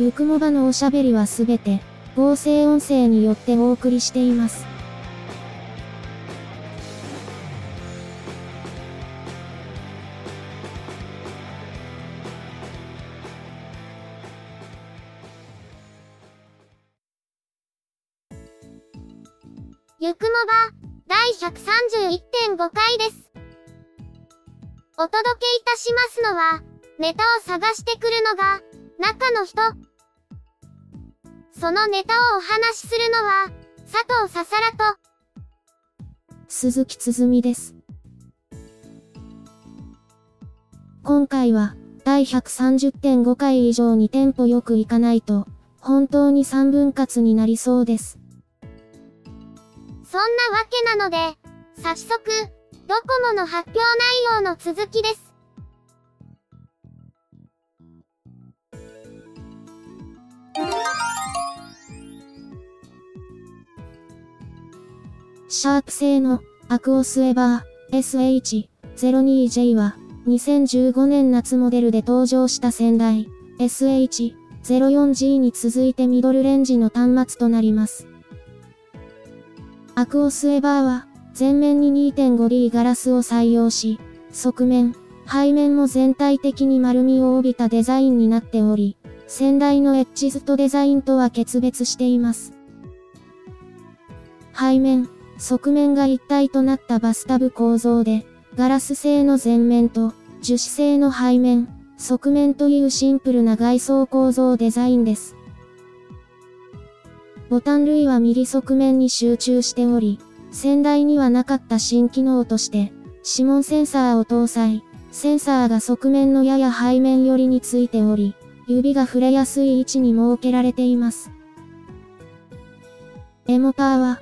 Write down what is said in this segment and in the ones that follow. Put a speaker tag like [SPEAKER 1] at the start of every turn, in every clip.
[SPEAKER 1] ゆくもばのおしゃべりはすべて、合成音声によってお送りしています。
[SPEAKER 2] ゆくもば、第131.5回です。お届けいたしますのは、ネタを探してくるのが、中の人。そのネタをお話しするのは、佐藤ささらと、
[SPEAKER 1] 鈴木つづみです。今回は、第130.5回以上にテンポよくいかないと、本当に3分割になりそうです。
[SPEAKER 2] そんなわけなので、早速、ドコモの発表内容の続きです。
[SPEAKER 1] シャープ製のアクオスエバー SH02J は2015年夏モデルで登場した先代 SH04G に続いてミドルレンジの端末となります。アクオスエバーは前面に 2.5D ガラスを採用し、側面、背面も全体的に丸みを帯びたデザインになっており、先代のエッジズとデザインとは決別しています。背面、側面が一体となったバスタブ構造で、ガラス製の前面と樹脂製の背面、側面というシンプルな外装構造デザインです。ボタン類は右側面に集中しており、先代にはなかった新機能として、指紋センサーを搭載、センサーが側面のやや背面寄りについており、指が触れやすい位置に設けられています。エモパーは、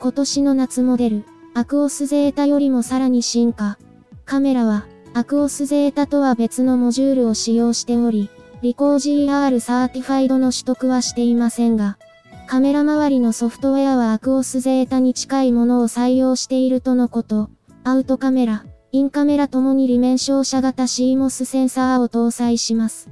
[SPEAKER 1] 今年の夏モデル、アクオスゼータよりもさらに進化。カメラは、アクオスゼータとは別のモジュールを使用しており、リコー GR certified の取得はしていませんが、カメラ周りのソフトウェアはアクオスゼータに近いものを採用しているとのこと。アウトカメラ、インカメラともに裏面照射型 CMOS センサーを搭載します。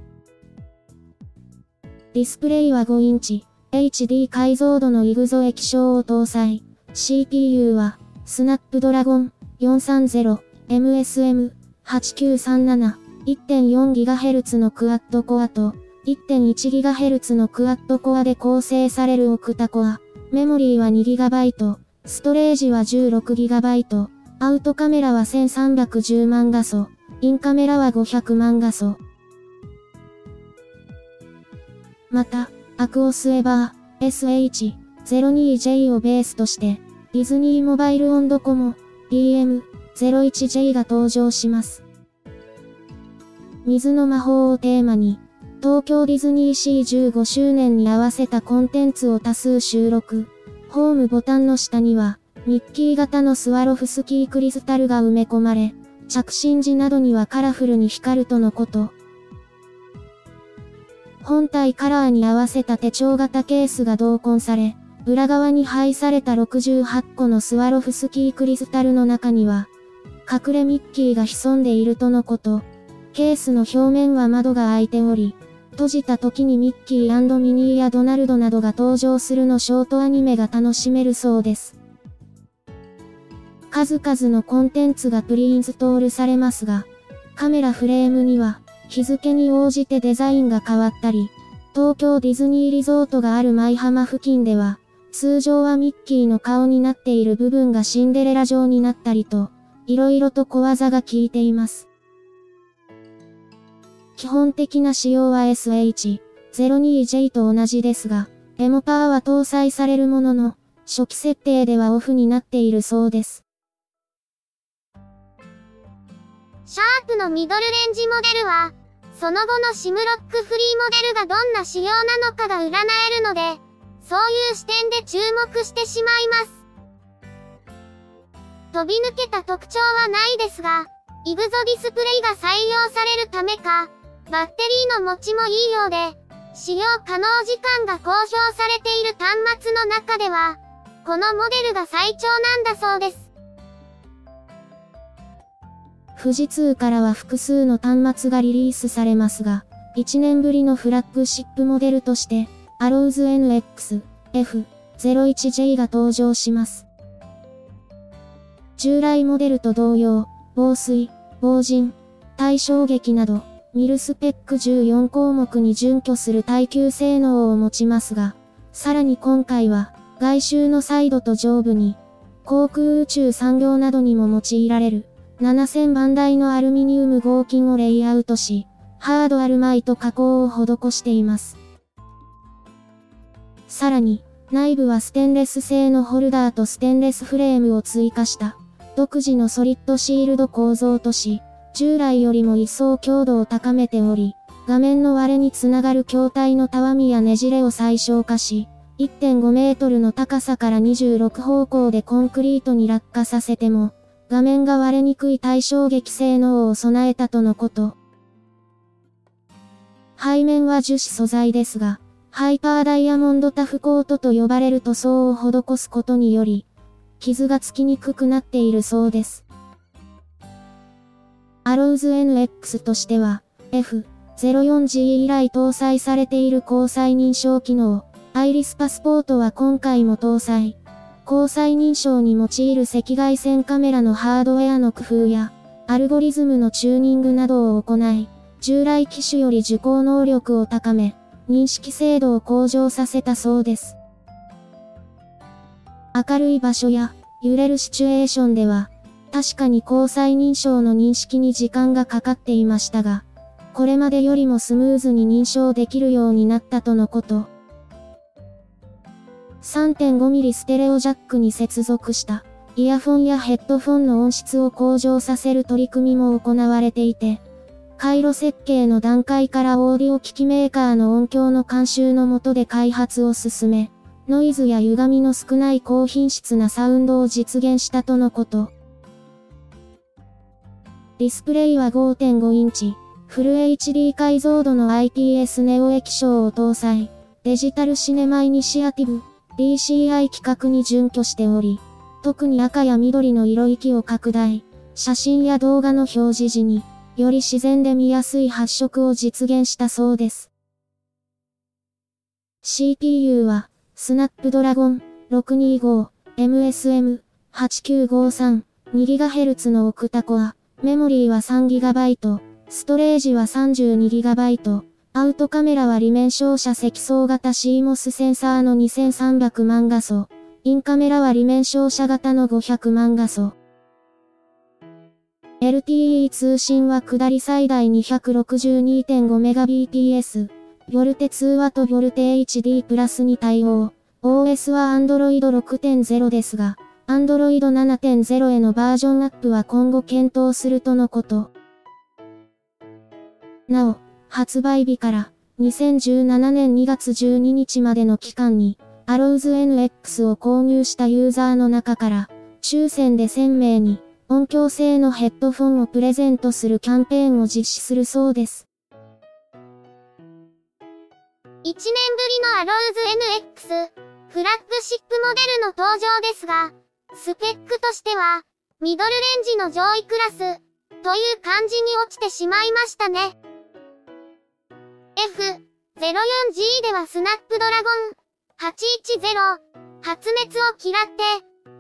[SPEAKER 1] ディスプレイは5インチ、HD 解像度の IGZO 液晶を搭載。CPU は、 Snapdragon 430MSM8937 1.4GHz のクワッドコアと 1.1GHz のクワッドコアで構成されるオクタコア。メモリーは 2GB、ストレージは 16GB、アウトカメラは1310万画素、インカメラは500万画素。また、アクオスエバー SH02J をベースとして、ディズニーモバイルオンドコモ DM01J が登場します。水の魔法をテーマに、東京ディズニーシー15周年に合わせたコンテンツを多数収録。ホームボタンの下には、ミッキー型のスワロフスキークリスタルが埋め込まれ、着信時などにはカラフルに光るとのこと。本体カラーに合わせた手帳型ケースが同梱され、裏側に配された68個のスワロフスキークリスタルの中には、隠れミッキーが潜んでいるとのこと。ケースの表面は窓が開いており、閉じた時にミッキーミニーやドナルドなどが登場するのショートアニメが楽しめるそうです。数々のコンテンツがプリインストールされますが、カメラフレームには、日付に応じてデザインが変わったり、東京ディズニーリゾートがある舞浜付近では、通常はミッキーの顔になっている部分がシンデレラ状になったりと、色々と小技が効いています。基本的な仕様は SH02J と同じですが、エモパーは搭載されるものの、初期設定ではオフになっているそうです。
[SPEAKER 2] シャープのミドルレンジモデルは、その後のシムロックフリーモデルがどんな仕様なのかが占えるので、そういう視点で注目してしまいます。飛び抜けた特徴はないですが、イグゾディスプレイが採用されるためか、バッテリーの持ちもいいようで、使用可能時間が公表されている端末の中では、このモデルが最長なんだそうです。
[SPEAKER 1] 富士通からは複数の端末がリリースされますが、1年ぶりのフラッグシップモデルとして、アローズ NX F01J が登場します。従来モデルと同様、防水、防塵、対衝撃など、ミルスペック14項目に準拠する耐久性能を持ちますが、さらに今回は、外周のサイドと上部に、航空宇宙産業などにも用いられる、7000番台のアルミニウム合金をレイアウトし、ハードアルマイト加工を施しています。さらに、内部はステンレス製のホルダーとステンレスフレームを追加した、独自のソリッドシールド構造とし、従来よりも一層強度を高めており、画面の割れにつながる筐体のたわみやねじれを最小化し、1.5メートルの高さから26方向でコンクリートに落下させても、画面が割れにくい対衝撃性能を備えたとのこと。背面は樹脂素材ですが、ハイパーダイヤモンドタフコートと呼ばれる塗装を施すことにより、傷がつきにくくなっているそうです。アローズ NX としては、F04G 以来搭載されている交際認証機能、アイリスパスポートは今回も搭載。交際認証に用いる赤外線カメラのハードウェアの工夫や、アルゴリズムのチューニングなどを行い、従来機種より受講能力を高め、認識精度を向上させたそうです。明るい場所や、揺れるシチュエーションでは、確かに交際認証の認識に時間がかかっていましたが、これまでよりもスムーズに認証できるようになったとのこと。3.5mm ステレオジャックに接続したイヤフォンやヘッドフォンの音質を向上させる取り組みも行われていて、回路設計の段階からオーディオ機器メーカーの音響の監修の下で開発を進め、ノイズや歪みの少ない高品質なサウンドを実現したとのこと。ディスプレイは5.5インチ、フル HD 解像度の IPS ネオ液晶を搭載、デジタルシネマイニシアティブ、DCI 規格に準拠しており、特に赤や緑の色域を拡大、写真や動画の表示時に、より自然で見やすい発色を実現したそうです。CPU は、スナップドラゴン 625MSM8953 2GHz のオクタコア。メモリーは 3GB。ストレージは 32GB。アウトカメラは裏面照射積層型 CMOS センサーの2300万画素。インカメラは裏面照射型の500万画素。LTE 通信は下り最大 262.5Mbps。ボルテ通話とボルテ HD プラスに対応。OS は Android 6.0ですが、Android 7.0へのバージョンアップは今後検討するとのこと。なお、発売日から2017年2月12日までの期間に、アローズ NX を購入したユーザーの中から、抽選で1000名に音響性のヘッドフォンをプレゼントするキャンペーンを実施するそうです。
[SPEAKER 2] 1年ぶりのアローズ NX、フラッグシップモデルの登場ですが、スペックとしては、ミドルレンジの上位クラス、という感じに落ちてしまいましたね。F04G ではスナップドラゴン810発熱を嫌って、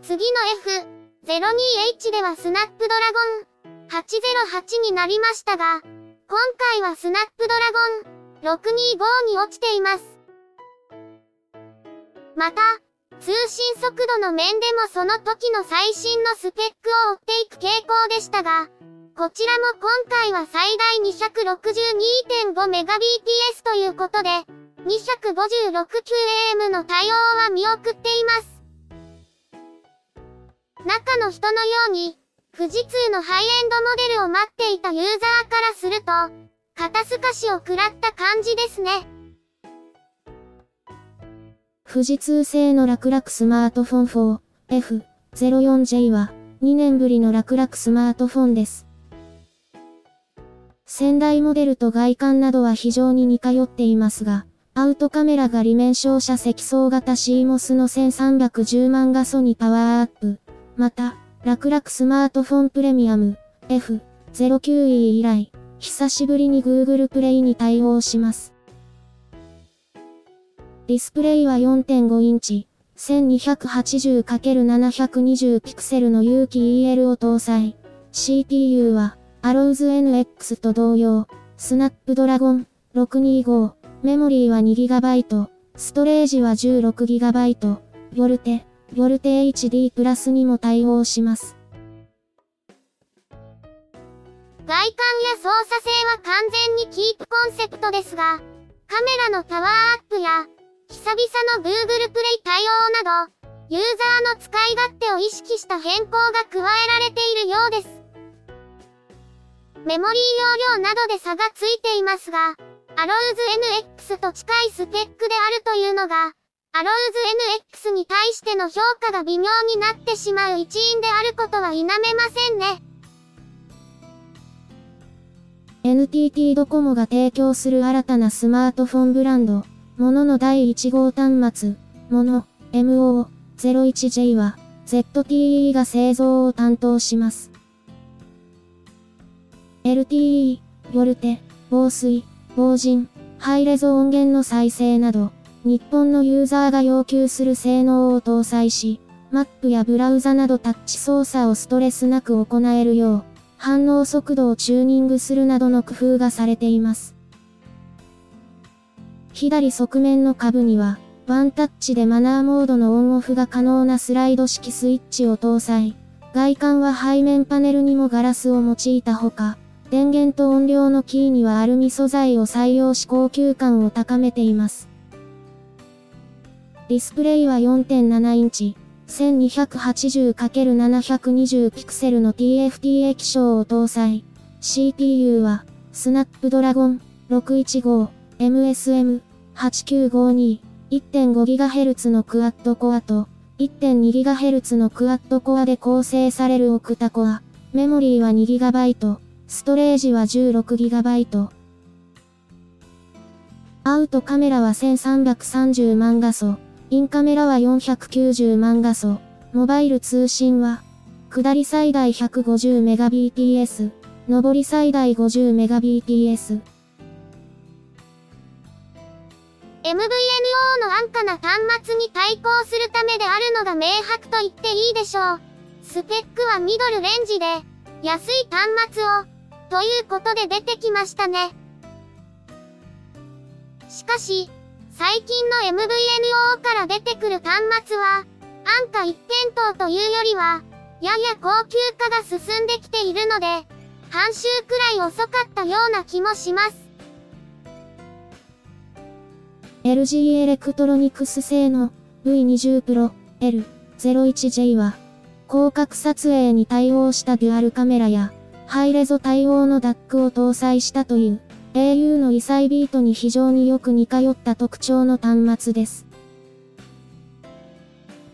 [SPEAKER 2] 次の F 02H ではスナップドラゴン808になりましたが、今回はスナップドラゴン625に落ちています。また、通信速度の面でもその時の最新のスペックを追っていく傾向でしたが、こちらも今回は最大 262.5Mbps ということで、256QAM の対応は見送っています。中の人のように、富士通のハイエンドモデルを待っていたユーザーからすると、肩透かしを食らった感じですね。
[SPEAKER 1] 富士通製の楽々スマートフォン 4F04J は2年ぶりの楽々スマートフォンです。先代モデルと外観などは非常に似通っていますが、アウトカメラが裏面照射積層型 CMOS の1310万画素にパワーアップ。また、楽々スマートフォンプレミアム F09E 以来、久しぶりに Google プレイに対応します。ディスプレイは4.5インチ、1280×720 ピクセルの有機 EL を搭載。CPU は、アローズ NX と同様、スナップドラゴン625、メモリーは 2GB、ストレージは 16GB、ボルテ、ボルテ HD プラスにも対応します。
[SPEAKER 2] 外観や操作性は完全にキープコンセプトですが、カメラのパワーアップや、久々の Google プレイ対応など、ユーザーの使い勝手を意識した変更が加えられているようです。メモリー容量などで差がついていますが、アローズ NX と近いスペックであるというのが、アローズ NX に対しての評価が微妙になってしまう一因であることは否めませんね。
[SPEAKER 1] NTT ドコモが提供する新たなスマートフォンブランド、モノの第1号端末、モノ MO01J は ZTE が製造を担当します。LTE、ボルテ、防水、防塵、ハイレゾ音源の再生など、日本のユーザーが要求する性能を搭載し、マップやブラウザなどタッチ操作をストレスなく行えるよう、反応速度をチューニングするなどの工夫がされています。左側面の下部には、ワンタッチでマナーモードのオンオフが可能なスライド式スイッチを搭載。外観は背面パネルにもガラスを用いたほか、電源と音量のキーにはアルミ素材を採用し高級感を高めています。ディスプレイは4.7インチ、1280×720 ピクセルの TFT 液晶を搭載。CPU は、スナップドラゴン 615MSM8952 1.5GHz のクワッドコアと 1.2GHz のクワッドコアで構成されるオクタコア。メモリーは 2GB、ストレージは 16GB。アウトカメラは1330万画素。インカメラは490万画素。モバイル通信は、下り最大 150Mbps、上り最大 50Mbps。
[SPEAKER 2] MVNO の安価な端末に対抗するためであるのが明白と言っていいでしょう。スペックはミドルレンジで、安い端末を、ということで出てきましたね。しかし、最近の MVNO から出てくる端末は、安価一辺倒というよりは、やや高級化が進んできているので、半周くらい遅かったような気もします。
[SPEAKER 1] LG エレクトロニクス製の V20 Pro L01J は、広角撮影に対応したデュアルカメラや、ハイレゾ対応の DAC を搭載したという、au の異彩ビートに非常によく似通った特徴の端末です。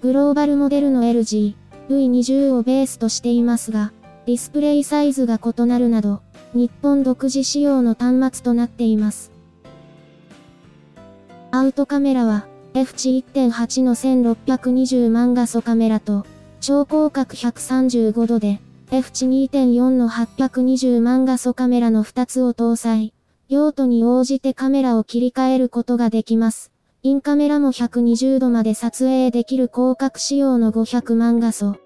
[SPEAKER 1] グローバルモデルの LG、V20 をベースとしていますが、ディスプレイサイズが異なるなど、日本独自仕様の端末となっています。アウトカメラは、F 値1.8の1620万画素カメラと、超広角135度で、F 値2.4の820万画素カメラの2つを搭載。用途に応じてカメラを切り替えることができます。インカメラも120度まで撮影できる広角仕様の500万画素。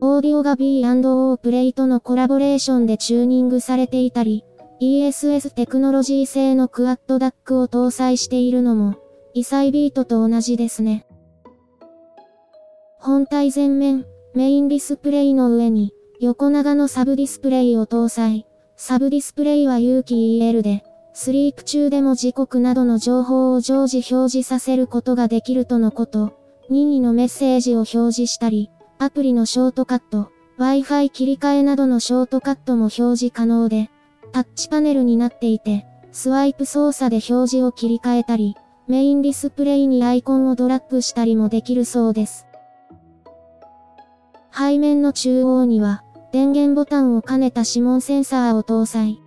[SPEAKER 1] オーディオが B&O プレイとのコラボレーションでチューニングされていたり、ESS テクノロジー製のクワッドダックを搭載しているのも、イサイビートと同じですね。本体前面、メインディスプレイの上に、横長のサブディスプレイを搭載。サブディスプレイは有機 EL で、スリープ中でも時刻などの情報を常時表示させることができるとのこと。任意のメッセージを表示したり、アプリのショートカット、Wi-Fi 切り替えなどのショートカットも表示可能で、タッチパネルになっていて、スワイプ操作で表示を切り替えたり、メインディスプレイにアイコンをドラッグしたりもできるそうです。背面の中央には、電源ボタンを兼ねた指紋センサーを搭載。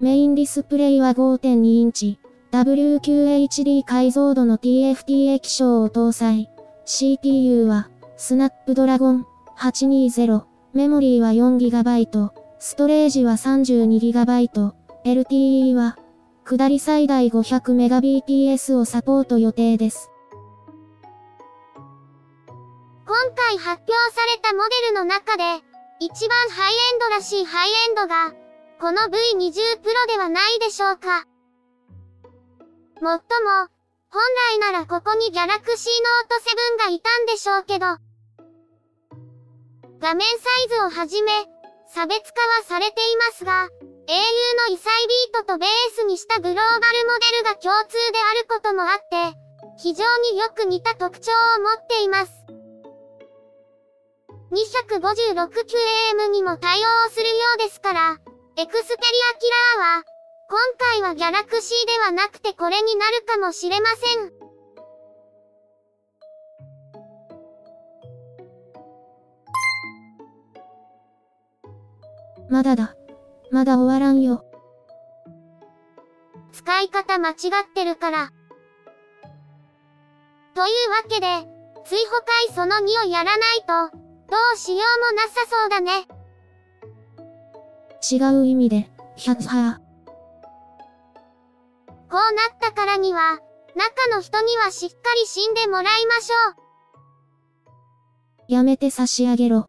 [SPEAKER 1] メインディスプレイは5.2インチ、WQHD 解像度の TFT 液晶を搭載。CPU は、スナップドラゴン820、メモリーは 4GB、ストレージは 32GB、LTE は、下り最大 500Mbps をサポート予定です。
[SPEAKER 2] 今回発表されたモデルの中で、一番ハイエンドらしいハイエンドが、この V20 Pro ではないでしょうか。もっとも、本来ならここに Galaxy Note 7がいたんでしょうけど、画面サイズをはじめ、差別化はされていますが、au の異彩ビートとベースにしたグローバルモデルが共通であることもあって、非常によく似た特徴を持っています。256QAM にも対応するようですから、エクスペリアキラーは、今回はギャラクシーではなくてこれになるかもしれません。
[SPEAKER 1] まだだ。まだ終わらんよ。
[SPEAKER 2] 使い方間違ってるから。というわけで、追放会その2をやらないと、どうしようもなさそうだね。
[SPEAKER 1] 違う意味で、ひゃっは
[SPEAKER 2] こうなったからには、中の人にはしっかり死んでもらいましょう。
[SPEAKER 1] やめて差し上げろ。